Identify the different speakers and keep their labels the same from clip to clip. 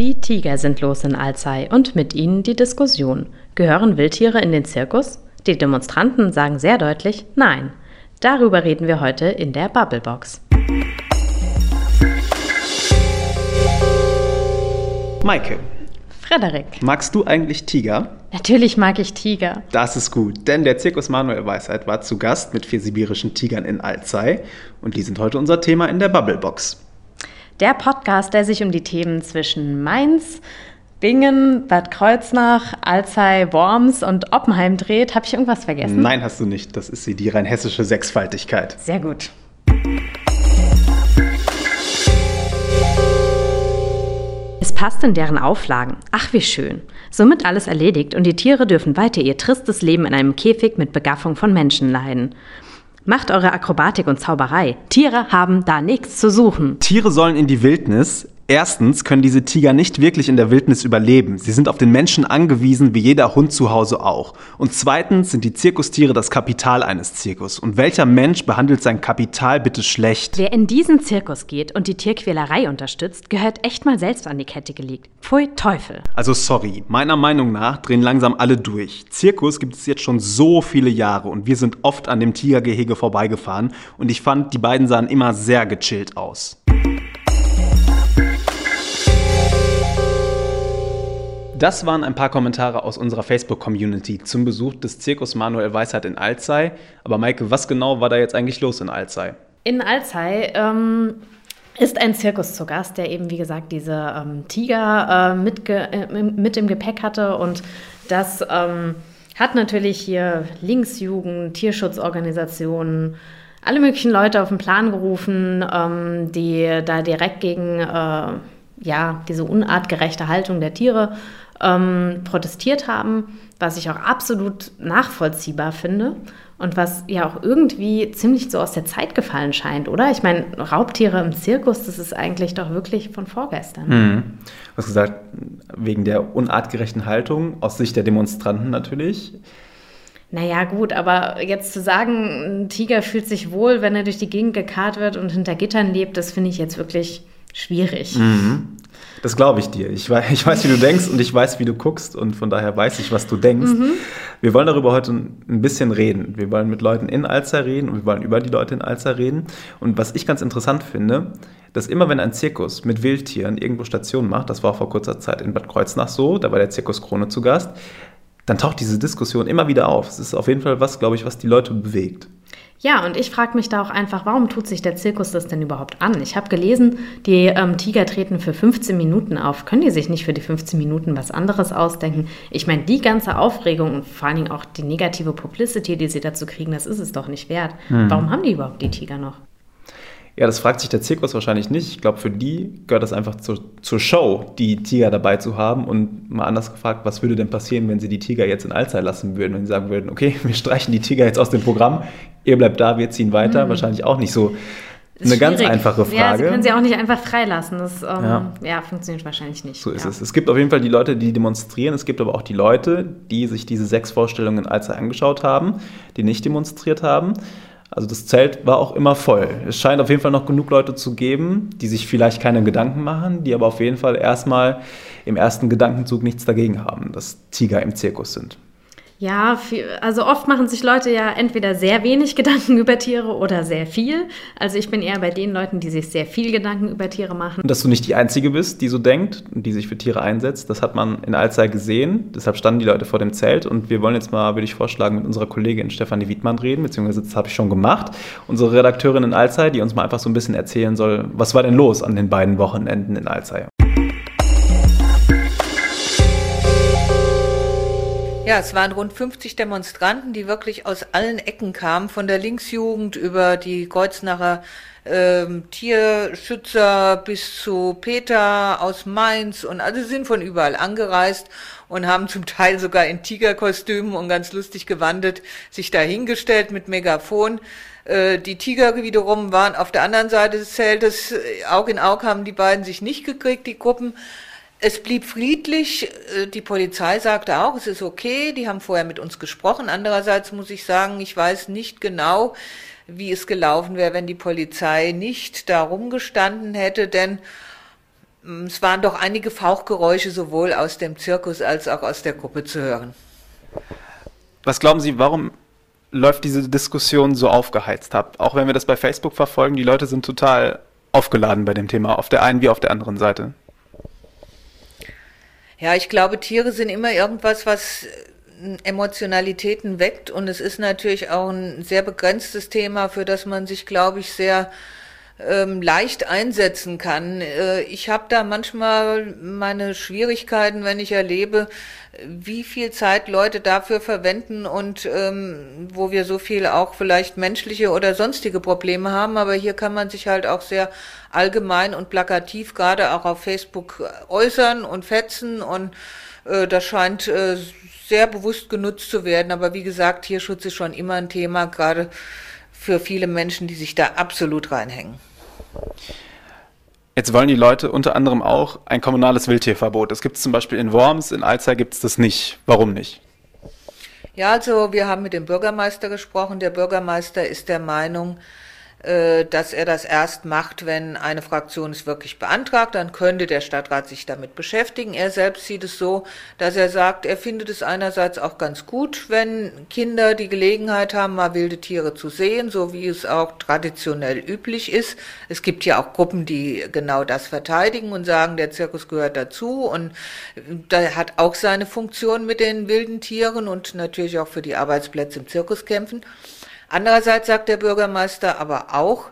Speaker 1: Die Tiger sind los in Alzey und mit ihnen die Diskussion. Gehören Wildtiere in den Zirkus? Die Demonstranten sagen sehr deutlich Nein. Darüber reden wir heute in der Bubblebox.
Speaker 2: Maike,
Speaker 1: Frederik.
Speaker 2: magst du eigentlich Tiger?
Speaker 1: Natürlich mag ich Tiger.
Speaker 2: Das ist gut, denn der Zirkus Manuel Weisheit war zu Gast mit vier sibirischen Tigern in Alzey und die sind heute unser Thema in der Bubblebox.
Speaker 1: Der Podcast, der sich um die Themen zwischen Mainz, Bingen, Bad Kreuznach, Alzey, Worms und Oppenheim dreht. Habe ich irgendwas vergessen?
Speaker 2: Nein, hast du nicht. Das ist sie, die rein hessische Sechsfaltigkeit.
Speaker 1: Sehr gut. Es passt in deren Auflagen. Ach, wie schön. Somit alles erledigt und die Tiere dürfen weiter ihr tristes Leben in einem Käfig mit Begaffung von Menschen leiden. Macht eure Akrobatik und Zauberei. Tiere haben da nichts zu suchen.
Speaker 2: Tiere sollen in die Wildnis. Erstens können diese Tiger nicht wirklich in der Wildnis überleben. Sie sind auf den Menschen angewiesen, wie jeder Hund zu Hause auch. Und zweitens sind die Zirkustiere das Kapital eines Zirkus. Und welcher Mensch behandelt sein Kapital bitte schlecht?
Speaker 1: Wer in diesen Zirkus geht und die Tierquälerei unterstützt, gehört echt mal selbst an die Kette gelegt. Pfui Teufel.
Speaker 2: Also sorry, meiner Meinung nach drehen langsam alle durch. Zirkus gibt es jetzt schon so viele Jahre und wir sind oft an dem Tigergehege vorbeigefahren und ich fand, die beiden sahen immer sehr gechillt aus. Das waren ein paar Kommentare aus unserer Facebook-Community zum Besuch des Zirkus Manuel Weisheit in Alzey. Aber Maike, was genau war da jetzt eigentlich los in Alzey?
Speaker 1: In Alzey ähm, ist ein Zirkus zu Gast, der eben, wie gesagt, diese ähm, Tiger äh, mit, äh, mit im Gepäck hatte. Und das ähm, hat natürlich hier Linksjugend, Tierschutzorganisationen, alle möglichen Leute auf den Plan gerufen, ähm, die da direkt gegen äh, ja, diese unartgerechte Haltung der Tiere ähm, protestiert haben, was ich auch absolut nachvollziehbar finde und was ja auch irgendwie ziemlich so aus der Zeit gefallen scheint, oder? Ich meine, Raubtiere im Zirkus, das ist eigentlich doch wirklich von vorgestern.
Speaker 2: Mhm. Du hast gesagt, wegen der unartgerechten Haltung, aus Sicht der Demonstranten natürlich.
Speaker 1: Naja, gut, aber jetzt zu sagen, ein Tiger fühlt sich wohl, wenn er durch die Gegend gekarrt wird und hinter Gittern lebt, das finde ich jetzt wirklich schwierig.
Speaker 2: Mhm. Das glaube ich dir. Ich weiß, ich weiß, wie du denkst und ich weiß, wie du guckst und von daher weiß ich, was du denkst. Mhm. Wir wollen darüber heute ein bisschen reden. Wir wollen mit Leuten in Alzer reden und wir wollen über die Leute in Alzer reden. Und was ich ganz interessant finde, dass immer wenn ein Zirkus mit Wildtieren irgendwo Station macht, das war vor kurzer Zeit in Bad Kreuznach so, da war der Zirkus Krone zu Gast, dann taucht diese Diskussion immer wieder auf. Es ist auf jeden Fall was, glaube ich, was die Leute bewegt.
Speaker 1: Ja, und ich frage mich da auch einfach, warum tut sich der Zirkus das denn überhaupt an? Ich habe gelesen, die ähm, Tiger treten für 15 Minuten auf. Können die sich nicht für die 15 Minuten was anderes ausdenken? Ich meine, die ganze Aufregung und vor allen Dingen auch die negative Publicity, die sie dazu kriegen, das ist es doch nicht wert. Hm. Warum haben die überhaupt die Tiger noch?
Speaker 2: Ja, das fragt sich der Zirkus wahrscheinlich nicht. Ich glaube, für die gehört das einfach zu, zur Show, die Tiger dabei zu haben. Und mal anders gefragt, was würde denn passieren, wenn sie die Tiger jetzt in Alzey lassen würden? Wenn sie sagen würden, okay, wir streichen die Tiger jetzt aus dem Programm, ihr bleibt da, wir ziehen weiter. Mhm. Wahrscheinlich auch nicht so eine schwierig. ganz einfache Frage. Ja,
Speaker 1: sie können sie auch nicht einfach freilassen. Das ähm, ja. ja. funktioniert wahrscheinlich nicht.
Speaker 2: So ist
Speaker 1: ja.
Speaker 2: es. Es gibt auf jeden Fall die Leute, die demonstrieren. Es gibt aber auch die Leute, die sich diese sechs Vorstellungen in Alzey angeschaut haben, die nicht demonstriert haben. Also das Zelt war auch immer voll. Es scheint auf jeden Fall noch genug Leute zu geben, die sich vielleicht keine Gedanken machen, die aber auf jeden Fall erstmal im ersten Gedankenzug nichts dagegen haben, dass Tiger im Zirkus sind.
Speaker 1: Ja, also oft machen sich Leute ja entweder sehr wenig Gedanken über Tiere oder sehr viel. Also ich bin eher bei den Leuten, die sich sehr viel Gedanken über Tiere machen.
Speaker 2: Und dass du nicht die Einzige bist, die so denkt und die sich für Tiere einsetzt, das hat man in Alzey gesehen. Deshalb standen die Leute vor dem Zelt und wir wollen jetzt mal, würde ich vorschlagen, mit unserer Kollegin Stefanie Wiedmann reden, beziehungsweise das habe ich schon gemacht. Unsere Redakteurin in Alzey, die uns mal einfach so ein bisschen erzählen soll, was war denn los an den beiden Wochenenden in Alzey.
Speaker 3: Ja, es waren rund 50 Demonstranten, die wirklich aus allen Ecken kamen, von der Linksjugend über die Kreuznacher ähm, Tierschützer bis zu Peter aus Mainz und also sind von überall angereist und haben zum Teil sogar in Tigerkostümen und ganz lustig gewandet sich dahingestellt mit Megafon. Äh, die Tiger wiederum waren auf der anderen Seite des Zeltes. Aug in Aug haben die beiden sich nicht gekriegt, die Gruppen. Es blieb friedlich. Äh, die Polizei sagte auch, es ist okay. Die haben vorher mit uns gesprochen. Andererseits muss ich sagen, ich weiß nicht genau, wie es gelaufen wäre, wenn die Polizei nicht da rumgestanden hätte, denn es waren doch einige Fauchgeräusche sowohl aus dem Zirkus als auch aus der Gruppe zu hören.
Speaker 2: Was glauben Sie, warum läuft diese Diskussion so aufgeheizt ab? Auch wenn wir das bei Facebook verfolgen, die Leute sind total aufgeladen bei dem Thema, auf der einen wie auf der anderen Seite.
Speaker 3: Ja, ich glaube, Tiere sind immer irgendwas, was Emotionalitäten weckt. Und es ist natürlich auch ein sehr begrenztes Thema, für das man sich, glaube ich, sehr ähm, leicht einsetzen kann. Äh, ich habe da manchmal meine Schwierigkeiten, wenn ich erlebe, wie viel Zeit Leute dafür verwenden und ähm, wo wir so viel auch vielleicht menschliche oder sonstige Probleme haben. Aber hier kann man sich halt auch sehr allgemein und plakativ gerade auch auf Facebook äußern und fetzen und äh, das scheint äh, sehr bewusst genutzt zu werden. Aber wie gesagt, Tierschutz ist schon immer ein Thema, gerade für viele Menschen, die sich da absolut reinhängen.
Speaker 2: Jetzt wollen die Leute unter anderem auch ein kommunales Wildtierverbot. Das gibt es zum Beispiel in Worms, in Alzey gibt es das nicht. Warum nicht?
Speaker 3: Ja, also wir haben mit dem Bürgermeister gesprochen. Der Bürgermeister ist der Meinung, dass er das erst macht, wenn eine Fraktion es wirklich beantragt. Dann könnte der Stadtrat sich damit beschäftigen. Er selbst sieht es so, dass er sagt, er findet es einerseits auch ganz gut, wenn Kinder die Gelegenheit haben, mal wilde Tiere zu sehen, so wie es auch traditionell üblich ist. Es gibt ja auch Gruppen, die genau das verteidigen und sagen, der Zirkus gehört dazu und da hat auch seine Funktion mit den wilden Tieren und natürlich auch für die Arbeitsplätze im Zirkus kämpfen. Andererseits sagt der Bürgermeister aber auch,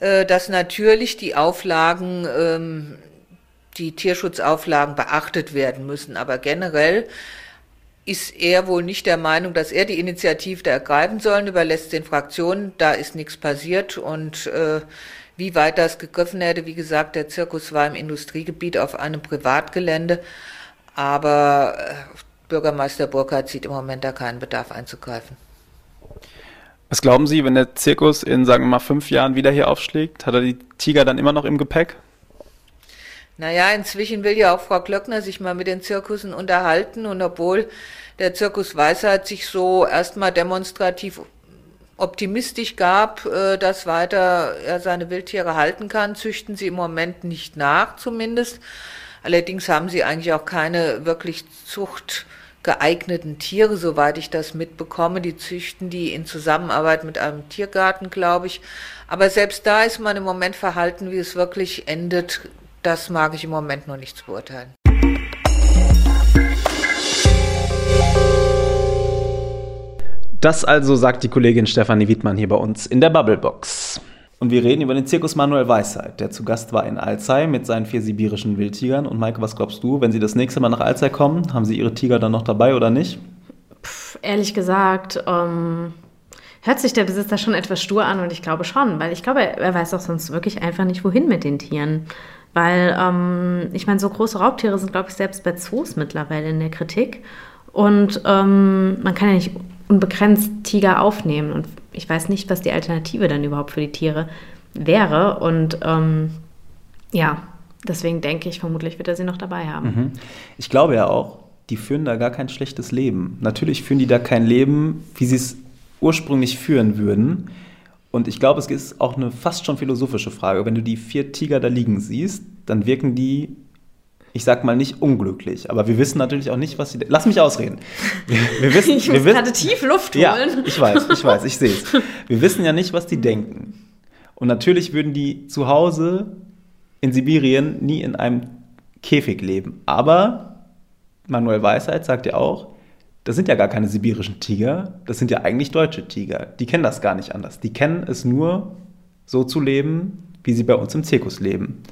Speaker 3: äh, dass natürlich die Auflagen, ähm, die Tierschutzauflagen beachtet werden müssen. Aber generell ist er wohl nicht der Meinung, dass er die Initiative ergreifen soll, überlässt den Fraktionen, da ist nichts passiert und äh, wie weit das gegriffen hätte, wie gesagt, der Zirkus war im Industriegebiet auf einem Privatgelände, aber äh, Bürgermeister Burkhardt sieht im Moment da keinen Bedarf einzugreifen.
Speaker 2: Was glauben Sie, wenn der Zirkus in, sagen wir mal, fünf Jahren wieder hier aufschlägt? Hat er die Tiger dann immer noch im Gepäck?
Speaker 3: Naja, inzwischen will ja auch Frau Klöckner sich mal mit den Zirkussen unterhalten und obwohl der Zirkus Weisheit sich so erstmal demonstrativ optimistisch gab, äh, dass weiter er seine Wildtiere halten kann, züchten sie im Moment nicht nach zumindest. Allerdings haben sie eigentlich auch keine wirklich Zucht geeigneten Tiere, soweit ich das mitbekomme. Die züchten die in Zusammenarbeit mit einem Tiergarten, glaube ich. Aber selbst da ist man im Moment verhalten, wie es wirklich endet. Das mag ich im Moment noch nicht beurteilen.
Speaker 2: Das also sagt die Kollegin Stefanie Wiedmann hier bei uns in der Bubblebox. Und wir reden über den Zirkus Manuel Weisheit, der zu Gast war in Alzey mit seinen vier sibirischen Wildtigern. Und Maike, was glaubst du, wenn sie das nächste Mal nach Alzey kommen, haben sie ihre Tiger dann noch dabei oder nicht?
Speaker 1: Pff, ehrlich gesagt, ähm, hört sich der Besitzer schon etwas stur an und ich glaube schon, weil ich glaube, er weiß auch sonst wirklich einfach nicht, wohin mit den Tieren. Weil, ähm, ich meine, so große Raubtiere sind, glaube ich, selbst bei Zoos mittlerweile in der Kritik. Und ähm, man kann ja nicht unbegrenzt Tiger aufnehmen. Und ich weiß nicht, was die Alternative dann überhaupt für die Tiere wäre. Und ähm, ja, deswegen denke ich, vermutlich wird er sie noch dabei haben. Mhm.
Speaker 2: Ich glaube ja auch, die führen da gar kein schlechtes Leben. Natürlich führen die da kein Leben, wie sie es ursprünglich führen würden. Und ich glaube, es ist auch eine fast schon philosophische Frage. Wenn du die vier Tiger da liegen siehst, dann wirken die ich sag mal nicht unglücklich, aber wir wissen natürlich auch nicht, was sie. Lass mich ausreden.
Speaker 1: Wir, wir wissen, ich muss gerade tief Luft holen.
Speaker 2: Ja, ich weiß, ich weiß, ich sehe es. Wir wissen ja nicht, was die denken. Und natürlich würden die zu Hause in Sibirien nie in einem Käfig leben. Aber Manuel Weisheit sagt ja auch, das sind ja gar keine sibirischen Tiger, das sind ja eigentlich deutsche Tiger. Die kennen das gar nicht anders. Die kennen es nur, so zu leben, wie sie bei uns im Zirkus leben.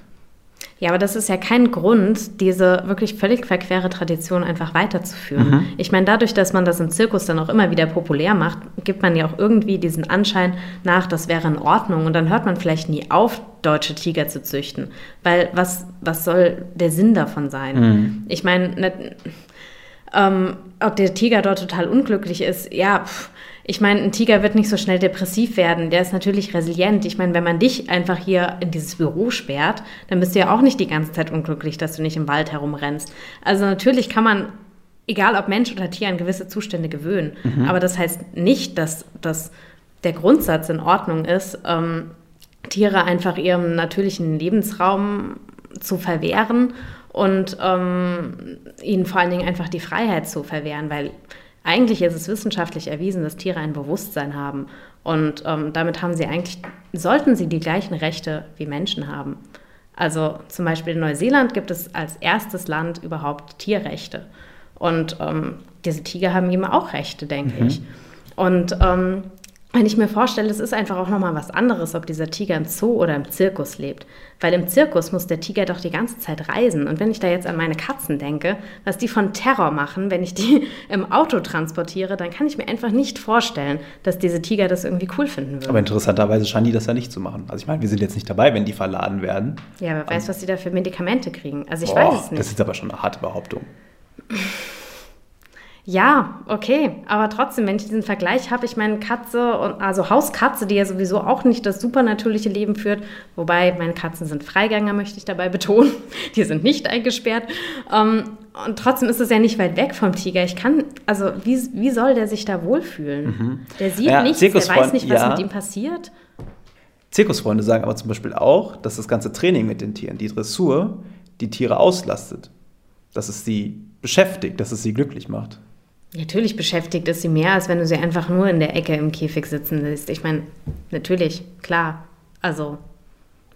Speaker 1: Ja, aber das ist ja kein Grund, diese wirklich völlig verquere Tradition einfach weiterzuführen. Mhm. Ich meine, dadurch, dass man das im Zirkus dann auch immer wieder populär macht, gibt man ja auch irgendwie diesen Anschein nach, das wäre in Ordnung. Und dann hört man vielleicht nie auf, deutsche Tiger zu züchten. Weil was, was soll der Sinn davon sein? Mhm. Ich meine, ne, ähm, ob der Tiger dort total unglücklich ist, ja, pff, ich meine, ein Tiger wird nicht so schnell depressiv werden. Der ist natürlich resilient. Ich meine, wenn man dich einfach hier in dieses Büro sperrt, dann bist du ja auch nicht die ganze Zeit unglücklich, dass du nicht im Wald herumrennst. Also natürlich kann man, egal ob Mensch oder Tier, an gewisse Zustände gewöhnen. Mhm. Aber das heißt nicht, dass, dass der Grundsatz in Ordnung ist, ähm, Tiere einfach ihrem natürlichen Lebensraum zu verwehren und ähm, ihnen vor allen Dingen einfach die Freiheit zu verwehren, weil eigentlich ist es wissenschaftlich erwiesen, dass Tiere ein Bewusstsein haben und ähm, damit haben sie eigentlich, sollten sie die gleichen Rechte wie Menschen haben. Also zum Beispiel in Neuseeland gibt es als erstes Land überhaupt Tierrechte. Und ähm, diese Tiger haben eben auch Rechte, denke mhm. ich. Und ähm, wenn ich mir vorstelle, es ist einfach auch nochmal was anderes, ob dieser Tiger im Zoo oder im Zirkus lebt. Weil im Zirkus muss der Tiger doch die ganze Zeit reisen. Und wenn ich da jetzt an meine Katzen denke, was die von Terror machen, wenn ich die im Auto transportiere, dann kann ich mir einfach nicht vorstellen, dass diese Tiger das irgendwie cool finden würden.
Speaker 2: Aber interessanterweise scheinen die das ja nicht zu machen. Also ich meine, wir sind jetzt nicht dabei, wenn die verladen werden.
Speaker 1: Ja, wer weiß, was sie da für Medikamente kriegen. Also ich
Speaker 2: Boah,
Speaker 1: weiß es nicht.
Speaker 2: Das ist aber schon eine harte Behauptung.
Speaker 1: Ja, okay, aber trotzdem, wenn ich diesen Vergleich habe, ich meine Katze und also Hauskatze, die ja sowieso auch nicht das supernatürliche Leben führt, wobei meine Katzen sind Freigänger, möchte ich dabei betonen, die sind nicht eingesperrt. Ähm, und trotzdem ist es ja nicht weit weg vom Tiger. Ich kann, also wie, wie soll der sich da wohlfühlen? Mhm. Der sieht ja, nichts, der weiß nicht, was ja. mit ihm passiert.
Speaker 2: Zirkusfreunde sagen aber zum Beispiel auch, dass das ganze Training mit den Tieren, die Dressur, die Tiere auslastet. Dass es sie beschäftigt, dass es sie glücklich macht.
Speaker 1: Natürlich beschäftigt es sie mehr, als wenn du sie einfach nur in der Ecke im Käfig sitzen lässt. Ich meine, natürlich, klar. Also,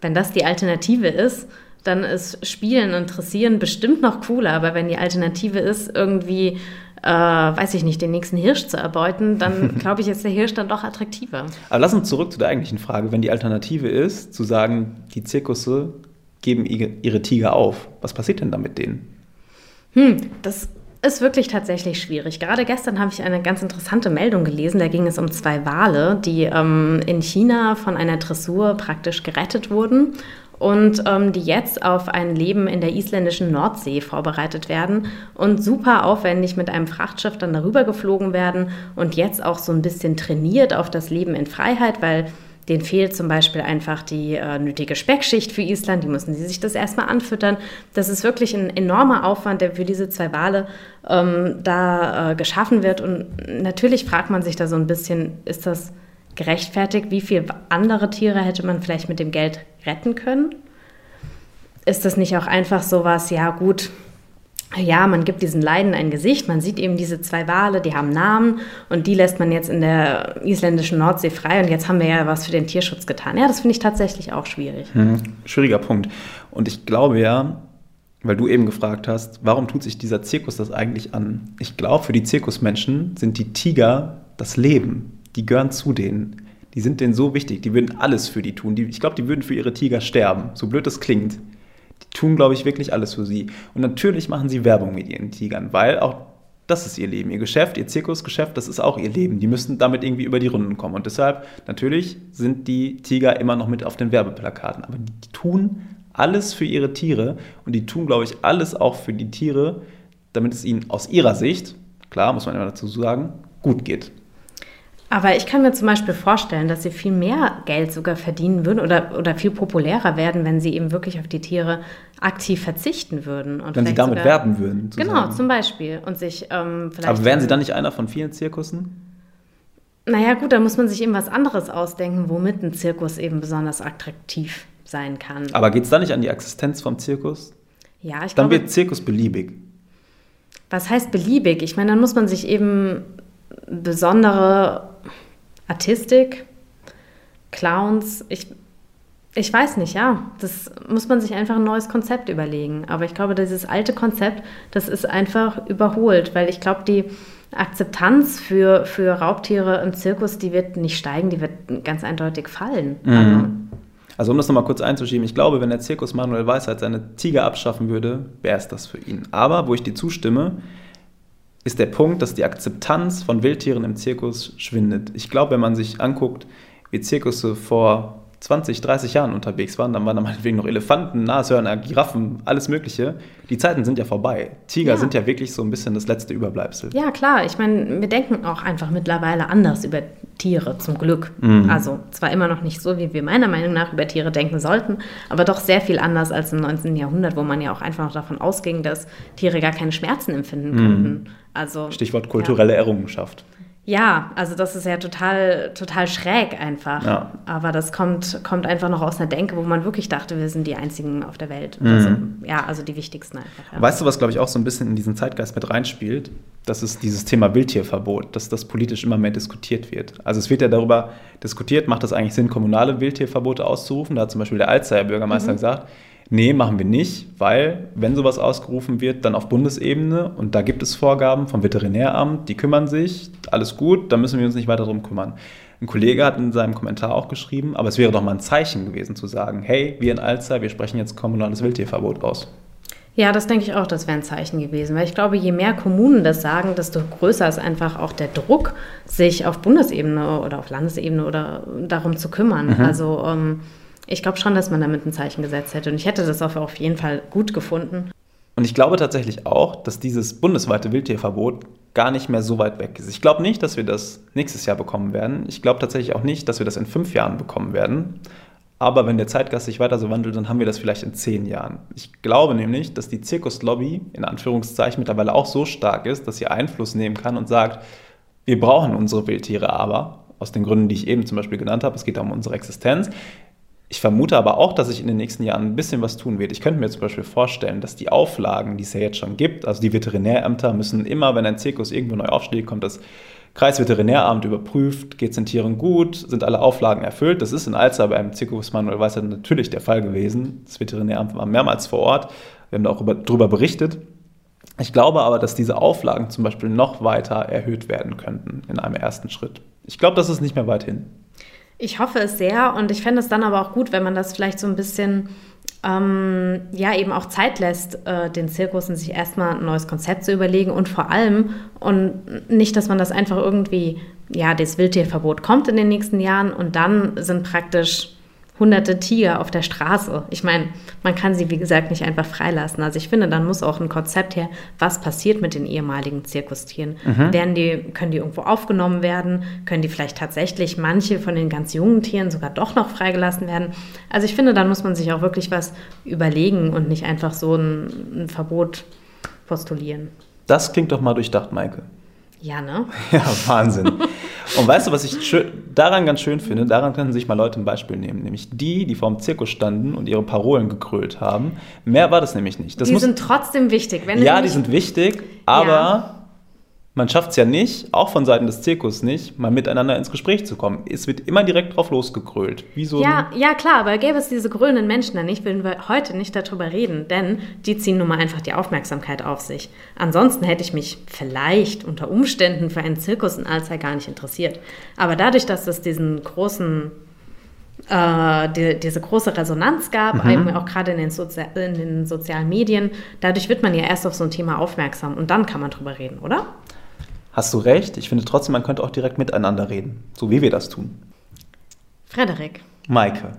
Speaker 1: wenn das die Alternative ist, dann ist Spielen und Interessieren bestimmt noch cooler. Aber wenn die Alternative ist, irgendwie, äh, weiß ich nicht, den nächsten Hirsch zu erbeuten, dann glaube ich, ist der Hirsch dann doch attraktiver.
Speaker 2: Aber lass uns zurück zu der eigentlichen Frage. Wenn die Alternative ist, zu sagen, die Zirkusse geben ihre Tiger auf, was passiert denn da mit denen?
Speaker 1: Hm, das ist wirklich tatsächlich schwierig. Gerade gestern habe ich eine ganz interessante Meldung gelesen. Da ging es um zwei Wale, die ähm, in China von einer Dressur praktisch gerettet wurden und ähm, die jetzt auf ein Leben in der isländischen Nordsee vorbereitet werden und super aufwendig mit einem Frachtschiff dann darüber geflogen werden und jetzt auch so ein bisschen trainiert auf das Leben in Freiheit, weil Denen fehlt zum Beispiel einfach die äh, nötige Speckschicht für Island. Die müssen sie sich das erstmal anfüttern. Das ist wirklich ein enormer Aufwand, der für diese zwei Wale ähm, da äh, geschaffen wird. Und natürlich fragt man sich da so ein bisschen, ist das gerechtfertigt? Wie viele andere Tiere hätte man vielleicht mit dem Geld retten können? Ist das nicht auch einfach so was, ja gut, ja, man gibt diesen Leiden ein Gesicht. Man sieht eben diese zwei Wale, die haben Namen und die lässt man jetzt in der isländischen Nordsee frei. Und jetzt haben wir ja was für den Tierschutz getan. Ja, das finde ich tatsächlich auch schwierig.
Speaker 2: Hm, schwieriger Punkt. Und ich glaube ja, weil du eben gefragt hast, warum tut sich dieser Zirkus das eigentlich an? Ich glaube, für die Zirkusmenschen sind die Tiger das Leben. Die gehören zu denen. Die sind denen so wichtig. Die würden alles für die tun. Die, ich glaube, die würden für ihre Tiger sterben. So blöd das klingt tun, glaube ich, wirklich alles für sie. Und natürlich machen sie Werbung mit ihren Tigern, weil auch das ist ihr Leben, ihr Geschäft, ihr Zirkusgeschäft, das ist auch ihr Leben. Die müssen damit irgendwie über die Runden kommen. Und deshalb, natürlich sind die Tiger immer noch mit auf den Werbeplakaten. Aber die, tun alles für ihre Tiere und die tun, glaube ich, alles auch für die Tiere, damit es ihnen aus ihrer Sicht, klar, muss man immer dazu sagen, gut geht.
Speaker 1: Aber ich kann mir zum Beispiel vorstellen, dass sie viel mehr Geld sogar verdienen würden oder, oder viel populärer werden, wenn sie eben wirklich auf die Tiere aktiv verzichten würden.
Speaker 2: Und wenn sie damit sogar, werben würden.
Speaker 1: Genau, zum Beispiel. Und sich ähm,
Speaker 2: vielleicht. Aber wären sie dann nicht einer von vielen Zirkussen?
Speaker 1: Naja, gut, da muss man sich eben was anderes ausdenken, womit ein Zirkus eben besonders attraktiv sein kann.
Speaker 2: Aber geht es da nicht an die Existenz vom Zirkus?
Speaker 1: Ja, ich
Speaker 2: Dann
Speaker 1: glaube,
Speaker 2: wird Zirkus beliebig.
Speaker 1: Was heißt beliebig? Ich meine, dann muss man sich eben besondere Artistik, Clowns, ich, ich weiß nicht, ja. Das muss man sich einfach ein neues Konzept überlegen. Aber ich glaube, dieses alte Konzept, das ist einfach überholt, weil ich glaube, die Akzeptanz für, für Raubtiere im Zirkus, die wird nicht steigen, die wird ganz eindeutig fallen.
Speaker 2: Mhm. Also, also um das nochmal kurz einzuschieben, ich glaube, wenn der Zirkus Manuel Weisheit seine Tiger abschaffen würde, wäre es das für ihn. Aber wo ich dir zustimme, ist der Punkt, dass die Akzeptanz von Wildtieren im Zirkus schwindet. Ich glaube, wenn man sich anguckt, wie Zirkusse vor 20, 30 Jahren unterwegs waren, dann waren da meinetwegen noch Elefanten, Nashörner, Giraffen, alles Mögliche. Die Zeiten sind ja vorbei. Tiger ja. sind ja wirklich so ein bisschen das letzte Überbleibsel.
Speaker 1: Ja, klar. Ich meine, wir denken auch einfach mittlerweile anders über Tiere, zum Glück. Mhm. Also zwar immer noch nicht so, wie wir meiner Meinung nach über Tiere denken sollten, aber doch sehr viel anders als im 19. Jahrhundert, wo man ja auch einfach noch davon ausging, dass Tiere gar keine Schmerzen empfinden mhm. könnten. Also,
Speaker 2: Stichwort kulturelle ja. Errungenschaft.
Speaker 1: Ja, also das ist ja total, total schräg einfach.
Speaker 2: Ja.
Speaker 1: Aber das kommt, kommt einfach noch aus einer Denke, wo man wirklich dachte, wir sind die einzigen auf der Welt.
Speaker 2: Mhm.
Speaker 1: Also, ja, also die wichtigsten einfach. Ja.
Speaker 2: Weißt du, was, glaube ich, auch so ein bisschen in diesen Zeitgeist mit reinspielt? Das ist dieses Thema Wildtierverbot, dass das politisch immer mehr diskutiert wird. Also es wird ja darüber diskutiert, macht es eigentlich Sinn, kommunale Wildtierverbote auszurufen? Da hat zum Beispiel der Alzheimer Bürgermeister gesagt, nee, machen wir nicht, weil wenn sowas ausgerufen wird, dann auf Bundesebene und da gibt es Vorgaben vom Veterinäramt, die kümmern sich, alles gut, da müssen wir uns nicht weiter drum kümmern. Ein Kollege hat in seinem Kommentar auch geschrieben, aber es wäre doch mal ein Zeichen gewesen zu sagen, hey, wir in Alzer, wir sprechen jetzt kommunales Wildtierverbot aus.
Speaker 1: Ja, das denke ich auch, das wäre ein Zeichen gewesen, weil ich glaube, je mehr Kommunen das sagen, desto größer ist einfach auch der Druck, sich auf Bundesebene oder auf Landesebene oder darum zu kümmern.
Speaker 2: Mhm.
Speaker 1: Also ähm, ich glaube schon, dass man damit ein Zeichen gesetzt hätte und ich hätte das auf, jeden Fall gut gefunden.
Speaker 2: Und ich glaube tatsächlich auch, dass dieses bundesweite Wildtierverbot gar nicht mehr so weit weg ist. Ich glaube nicht, dass wir das nächstes Jahr bekommen werden. Ich glaube tatsächlich auch nicht, dass wir das in fünf Jahren bekommen werden. Aber wenn der Zeitgeist sich weiter so wandelt, dann haben wir das vielleicht in zehn Jahren. Ich glaube nämlich, dass die Zirkuslobby in Anführungszeichen mittlerweile auch so stark ist, dass sie Einfluss nehmen kann und sagt, wir brauchen unsere Wildtiere aber, aus den Gründen, die ich eben zum Beispiel genannt habe, es geht um unsere Existenz. Ich vermute aber auch, dass sich in den nächsten Jahren ein bisschen was tun wird. Ich könnte mir zum Beispiel vorstellen, dass die Auflagen, die es ja jetzt schon gibt, also die Veterinärämter müssen immer, wenn ein Zirkus irgendwo neu aufsteht, kommt das Kreisveterinäramt überprüft, geht es den Tieren gut, sind alle Auflagen erfüllt. Das ist in Alzer beim Zirkus Manuel Weißer natürlich der Fall gewesen. Das Veterinäramt war mehrmals vor Ort. Wir haben da auch darüber berichtet. Ich glaube aber, dass diese Auflagen zum Beispiel noch weiter erhöht werden könnten in einem ersten Schritt. Ich glaube, das ist nicht mehr weit hin.
Speaker 1: Ich hoffe es sehr und ich fände es dann aber auch gut, wenn man das vielleicht so ein bisschen ähm, ja eben auch Zeit lässt, äh, den Zirkus und sich erstmal ein neues Konzept zu überlegen und vor allem und nicht, dass man das einfach irgendwie, ja, das Wildtierverbot kommt in den nächsten Jahren und dann sind praktisch hunderte Tiger auf der Straße. Ich meine, man kann sie, wie gesagt, nicht einfach freilassen. Also ich finde, dann muss auch ein Konzept her, was passiert mit den ehemaligen Zirkustieren?
Speaker 2: Mhm.
Speaker 1: Werden die, können die irgendwo aufgenommen werden? Können die vielleicht tatsächlich manche von den ganz jungen Tieren sogar doch noch freigelassen werden? Also ich finde, dann muss man sich auch wirklich was überlegen und nicht einfach so ein, ein Verbot postulieren.
Speaker 2: Das klingt doch mal durchdacht, Maike.
Speaker 1: Ja, ne?
Speaker 2: Ja, Wahnsinn. Und weißt du, was ich schön, daran ganz schön finde? Daran können sich mal Leute ein Beispiel nehmen. Nämlich die, die vor dem Zirkus standen und ihre Parolen gekrölt haben. Mehr war das nämlich nicht. Das
Speaker 1: die
Speaker 2: muss,
Speaker 1: sind trotzdem wichtig. Wenn
Speaker 2: ja, die sind wichtig, aber man schafft es ja nicht, auch von Seiten des Zirkus nicht, mal miteinander ins Gespräch zu kommen. Es wird immer direkt drauf losgekrölt. Wie so
Speaker 1: Ja, ja, klar, aber gäbe es diese grünen Menschen dann nicht, würden wir heute nicht darüber reden, denn die ziehen nun mal einfach die Aufmerksamkeit auf sich. Ansonsten hätte ich mich vielleicht unter Umständen für einen Zirkus in Alzey gar nicht interessiert. Aber dadurch, dass es diesen großen, äh, die, diese große Resonanz gab, eben auch gerade in, in den sozialen Medien, dadurch wird man ja erst auf so ein Thema aufmerksam und dann kann man drüber reden, oder?
Speaker 2: Hast du recht, ich finde trotzdem, man könnte auch direkt miteinander reden. So wie wir das tun.
Speaker 1: Frederik,
Speaker 2: Maike,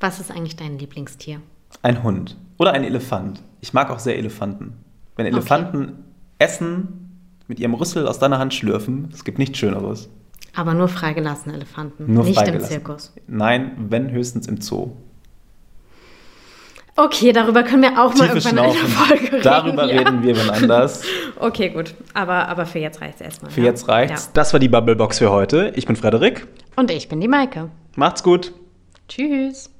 Speaker 1: was ist eigentlich dein Lieblingstier?
Speaker 2: ein Hund oder ein Elefant. Ich mag auch sehr Elefanten. Wenn
Speaker 1: Okay.
Speaker 2: Elefanten essen, mit ihrem Rüssel aus deiner Hand schlürfen, es gibt nichts Schöneres.
Speaker 1: Aber nur freigelassene Elefanten,
Speaker 2: Nur
Speaker 1: nicht im Zirkus.
Speaker 2: Nein, wenn höchstens im Zoo.
Speaker 1: Okay, darüber können wir auch mal irgendwann in einer
Speaker 2: Schnaufen.
Speaker 1: Folge reden.
Speaker 2: Darüber
Speaker 1: ja.
Speaker 2: reden wir wann anders.
Speaker 1: Okay, gut. Aber, aber für jetzt reicht es erstmal.
Speaker 2: Für
Speaker 1: ja?
Speaker 2: jetzt reicht's. Das war die Bubblebox für heute. Ich bin Frederik.
Speaker 1: Ja. Und ich bin die Maike.
Speaker 2: Macht's gut.
Speaker 1: Tschüss.